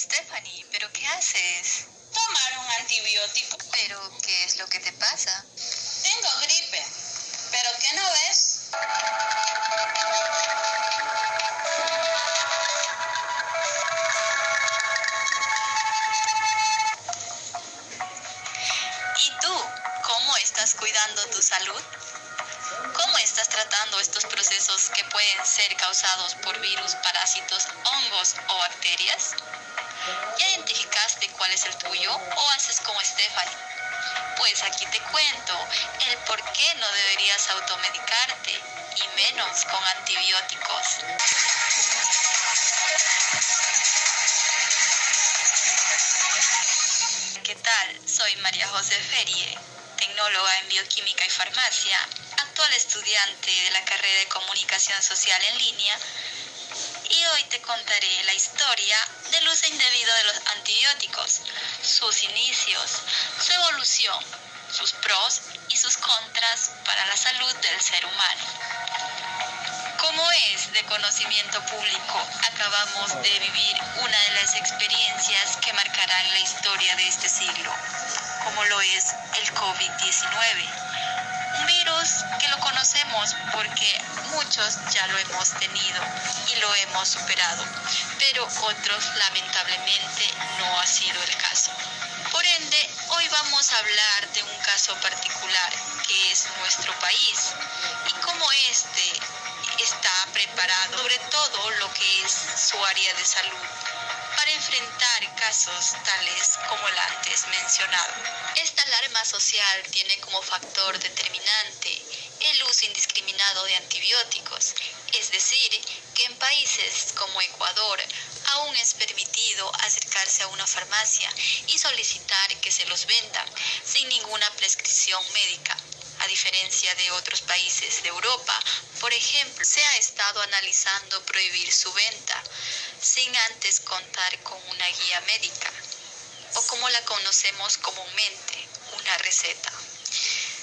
Stephanie, ¿pero qué haces? Tomar un antibiótico. ¿Pero qué es lo que te pasa? Tengo gripe. ¿Pero qué no ves? ¿Y tú? ¿Cómo estás cuidando tu salud? ¿Cómo estás tratando estos procesos que pueden ser causados por virus, parásitos, hongos o bacterias? ¿Ya identificaste cuál es el tuyo o haces como Stephanie? Pues aquí te cuento el por qué no deberías automedicarte y menos con antibióticos. ¿Qué tal? Soy María José Ferie, tecnóloga en bioquímica y farmacia, actual estudiante de la carrera de comunicación social en línea y hoy te contaré la historia del uso indebido de los antibióticos, sus inicios, su evolución, sus pros y sus contras para la salud del ser humano. Como es de conocimiento público, acabamos de vivir una de las experiencias que marcarán la historia de este siglo, como lo es el COVID-19 que lo conocemos porque muchos ya lo hemos tenido y lo hemos superado, pero otros lamentablemente no ha sido el caso. Por ende, hoy vamos a hablar de un caso particular que es nuestro país y cómo este está preparado, sobre todo lo que es su área de salud para enfrentar casos tales como el antes mencionado. Esta alarma social tiene como factor determinante el uso indiscriminado de antibióticos, es decir, que en países como Ecuador aún es permitido acercarse a una farmacia y solicitar que se los vendan sin ninguna prescripción médica a diferencia de otros países de Europa, por ejemplo, se ha estado analizando prohibir su venta sin antes contar con una guía médica o como la conocemos comúnmente, una receta.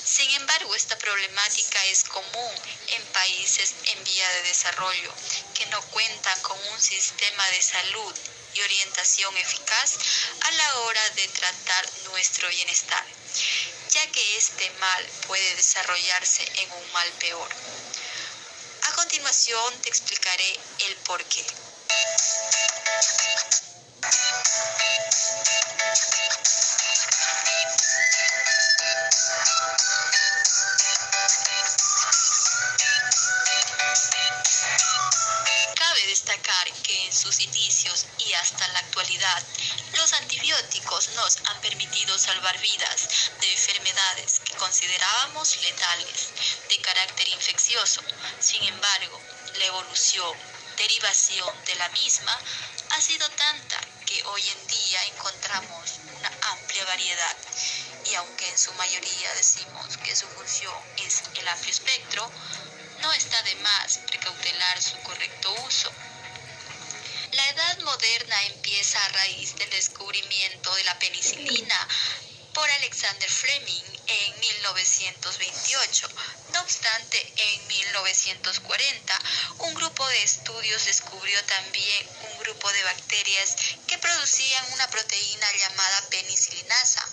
Sin embargo, esta problemática es común en países en vía de desarrollo que no cuentan con un sistema de salud y orientación eficaz a la hora de tratar nuestro bienestar, ya que este mal puede desarrollarse en un mal peor. A continuación te explicaré el por qué. Cabe destacar que en sus inicios y hasta la actualidad, los antibióticos nos han permitido salvar vidas de enfermedades que considerábamos letales, de carácter infeccioso. Sin embargo, la evolución, derivación de la misma ha sido tanta que hoy en día encontramos una amplia variedad y aunque en su mayoría decimos que su función es el amplio espectro, no está de más precautelar su correcto uso. La edad moderna empieza a raíz del descubrimiento de la penicilina por Alexander Fleming en 1928. No obstante, en 1940, un grupo de estudios descubrió también un grupo de bacterias que producían una proteína llamada penicilinasa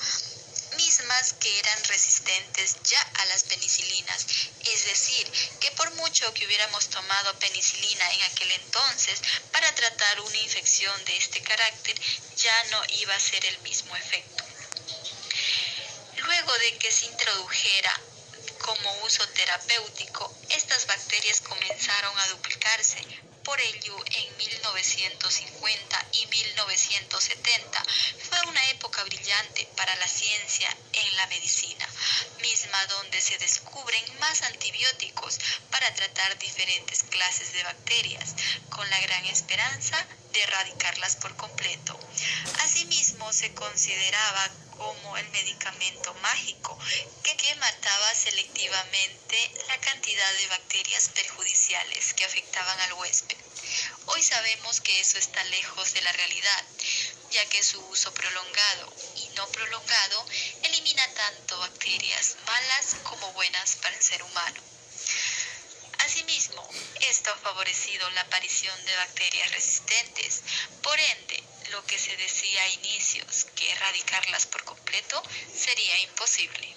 mismas que eran resistentes ya a las penicilinas. Es decir, que por mucho que hubiéramos tomado penicilina en aquel entonces para tratar una infección de este carácter, ya no iba a ser el mismo efecto. Luego de que se introdujera como uso terapéutico, estas bacterias comenzaron a duplicarse, por ello, en 1950 y 1970 fue una época brillante para la ciencia en la medicina, misma donde se descubren más antibióticos para tratar diferentes clases de bacterias, con la gran esperanza de erradicarlas por completo. Asimismo, se consideraba como el medicamento mágico que, que, mataba selectivamente la cantidad de bacterias perjudiciales que afectaban al huésped. Hoy sabemos que eso está lejos de la realidad, ya que su uso prolongado y no prolongado elimina tanto bacterias malas como buenas para el ser humano. Asimismo, esto ha favorecido la aparición de bacterias resistentes, por ende, lo que se y a inicios que erradicarlas por completo sería imposible.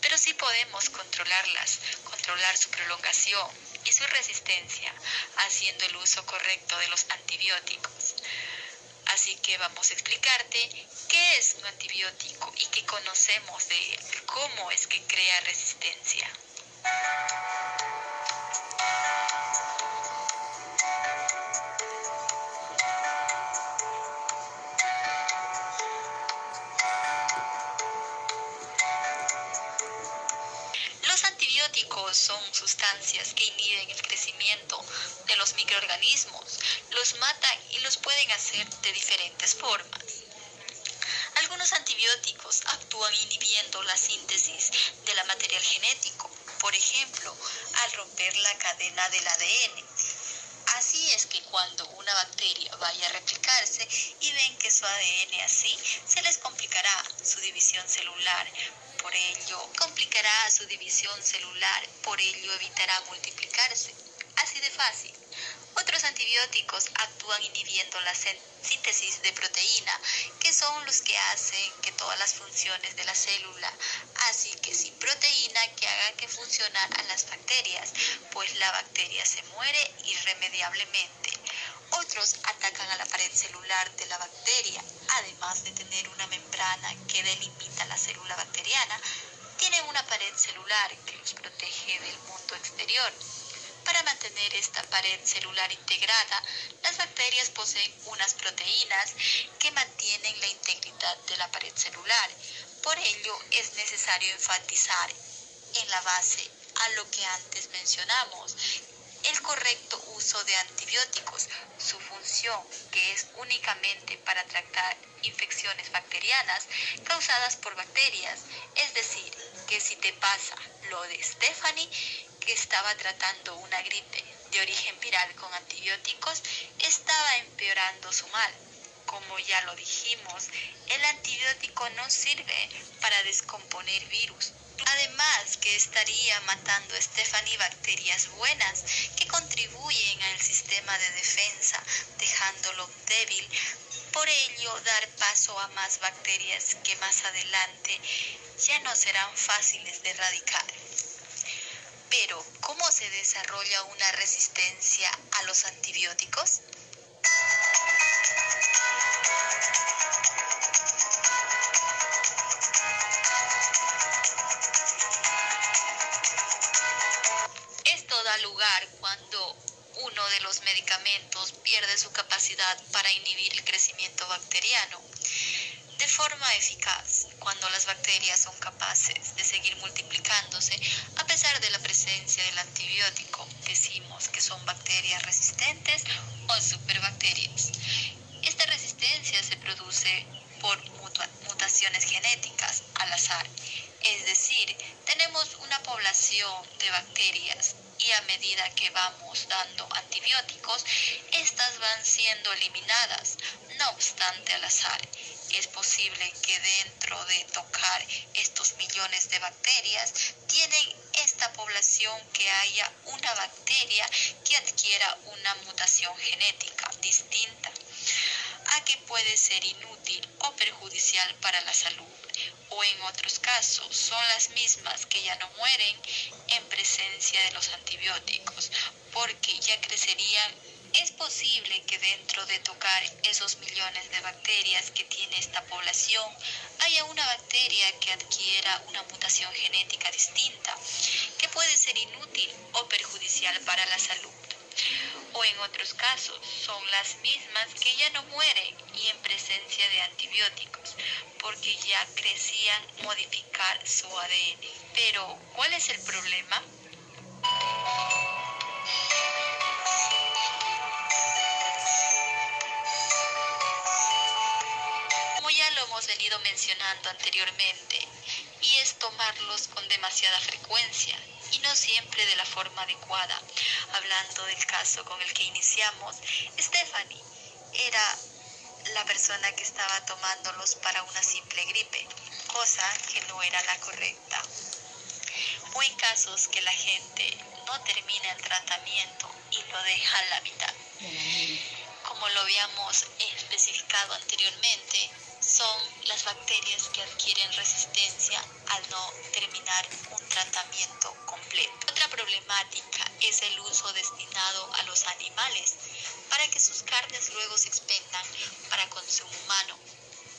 Pero sí podemos controlarlas, controlar su prolongación y su resistencia, haciendo el uso correcto de los antibióticos. Así que vamos a explicarte qué es un antibiótico y qué conocemos de él, cómo es que crea resistencia. Antibióticos son sustancias que inhiben el crecimiento de los microorganismos, los matan y los pueden hacer de diferentes formas. Algunos antibióticos actúan inhibiendo la síntesis de la material genético, por ejemplo, al romper la cadena del ADN. Es que cuando una bacteria vaya a replicarse y ven que su ADN así, se les complicará su división celular. Por ello, complicará su división celular, por ello evitará multiplicarse. Así de fácil. Otros antibióticos actúan inhibiendo la síntesis de proteína, que son los que hacen que todas las funciones de la célula, así que sin proteína que haga que funcionar a las bacterias, pues la bacteria se muere irremediablemente. Otros atacan a la pared celular de la bacteria, además de tener una membrana que delimita la célula bacteriana, tienen una pared celular que los protege del mundo exterior. Para mantener esta pared celular integrada, las bacterias poseen unas proteínas que mantienen la integridad de la pared celular. Por ello, es necesario enfatizar en la base a lo que antes mencionamos, el correcto uso de antibióticos, su función, que es únicamente para tratar infecciones bacterianas causadas por bacterias, es decir, que si te pasa lo de Stephanie, que estaba tratando una gripe de origen viral con antibióticos, estaba empeorando su mal. Como ya lo dijimos, el antibiótico no sirve para descomponer virus. Además que estaría matando a Stephanie bacterias buenas que contribuyen al sistema de defensa, dejándolo débil. Por ello, dar paso a más bacterias que más adelante ya no serán fáciles de erradicar. Pero, ¿cómo se desarrolla una resistencia a los antibióticos? Esto da lugar cuando uno de los medicamentos pierde su capacidad para inhibir el crecimiento bacteriano de forma eficaz cuando las bacterias son capaces de seguir multiplicándose pesar de la presencia del antibiótico. Decimos que son bacterias resistentes o superbacterias. Esta resistencia se produce por mutaciones genéticas al azar, es decir, tenemos una población de bacterias y a medida que vamos dando antibióticos, estas van siendo eliminadas, no obstante al azar es posible que dentro de tocar estos millones de bacterias, tienen esta población que haya una bacteria que adquiera una mutación genética distinta, a que puede ser inútil o perjudicial para la salud o en otros casos son las mismas que ya no mueren en presencia de los antibióticos porque ya crecerían es posible que dentro de tocar esos millones de bacterias que tiene esta población haya una bacteria que adquiera una mutación genética distinta, que puede ser inútil o perjudicial para la salud. O en otros casos son las mismas que ya no mueren y en presencia de antibióticos, porque ya crecían modificar su ADN. Pero, ¿cuál es el problema? Mencionando anteriormente, y es tomarlos con demasiada frecuencia y no siempre de la forma adecuada. Hablando del caso con el que iniciamos, Stephanie era la persona que estaba tomándolos para una simple gripe, cosa que no era la correcta. O en casos que la gente no termina el tratamiento y lo deja a la mitad como lo habíamos especificado anteriormente, son las bacterias que adquieren resistencia al no terminar un tratamiento completo. Otra problemática es el uso destinado a los animales para que sus carnes luego se expendan para consumo humano.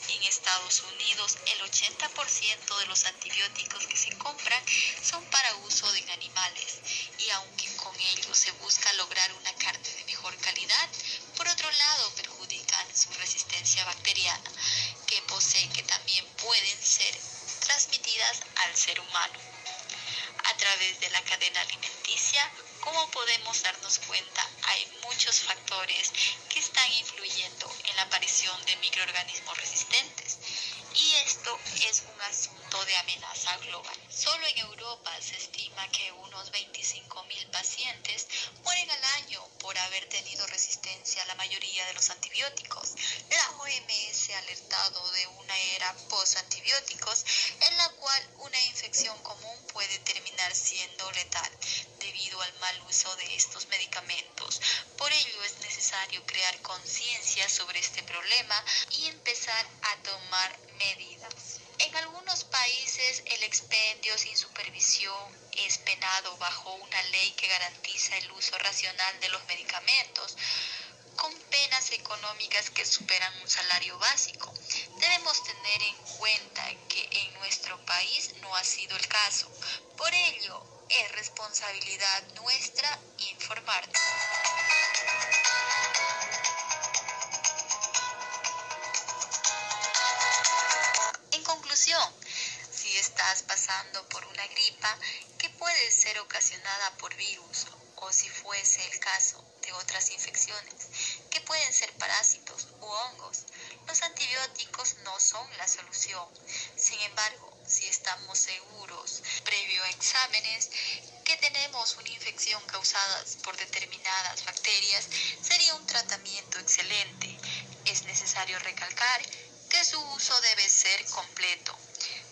En Estados Unidos, el 80% de los antibióticos que se compran son para uso en animales y aunque con ello se busca lograr una carne de mejor calidad, por otro lado perjudican su resistencia bacteriana, que posee que también pueden ser transmitidas al ser humano. A través de la cadena alimenticia, como podemos darnos cuenta, hay muchos factores que están influyendo en la aparición de microorganismos resistentes y esto es un asunto de amenaza global. Solo en Europa se estima que unos 25.000 pacientes mueren al año por haber tenido resistencia a la mayoría de los antibióticos. La OMS ha alertado de una era post-antibióticos en la cual una infección común puede terminar siendo letal debido al mal uso de estos medicamentos. Por ello es necesario crear conciencia sobre este problema y empezar a tomar medidas. En algunos países el expendio sin supervisión es penado bajo una ley que garantiza el uso racional de los medicamentos con penas económicas que superan un salario básico. Debemos tener en cuenta que en nuestro país no ha sido el caso. Por ello, es responsabilidad nuestra informarnos. En conclusión, si estás pasando por una gripa que puede ser ocasionada por virus o si fuese el caso de otras infecciones que pueden ser parásitos u hongos, los antibióticos no son la solución. Sin embargo, si estamos seguros, previo a exámenes, que tenemos una infección causada por determinadas bacterias, sería un tratamiento excelente. Es necesario recalcar que su uso debe ser completo.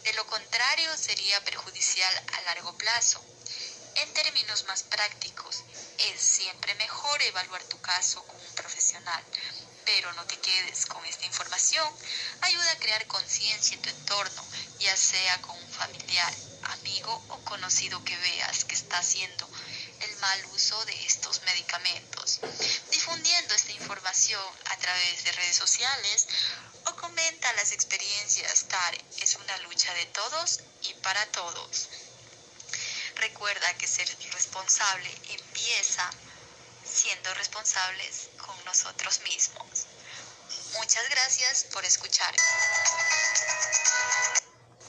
De lo contrario, sería perjudicial a largo plazo. En términos más prácticos, es siempre mejor evaluar tu caso con un profesional, pero no te quedes con esta información. Ayuda a crear conciencia en tu entorno, ya sea con un familiar, amigo o conocido que veas que está haciendo el mal uso de estos medicamentos. Difundiendo esta información a través de redes sociales o comenta las experiencias TAR es una lucha de todos y para todos. Recuerda que ser responsable empieza siendo responsables con nosotros mismos. Muchas gracias por escuchar.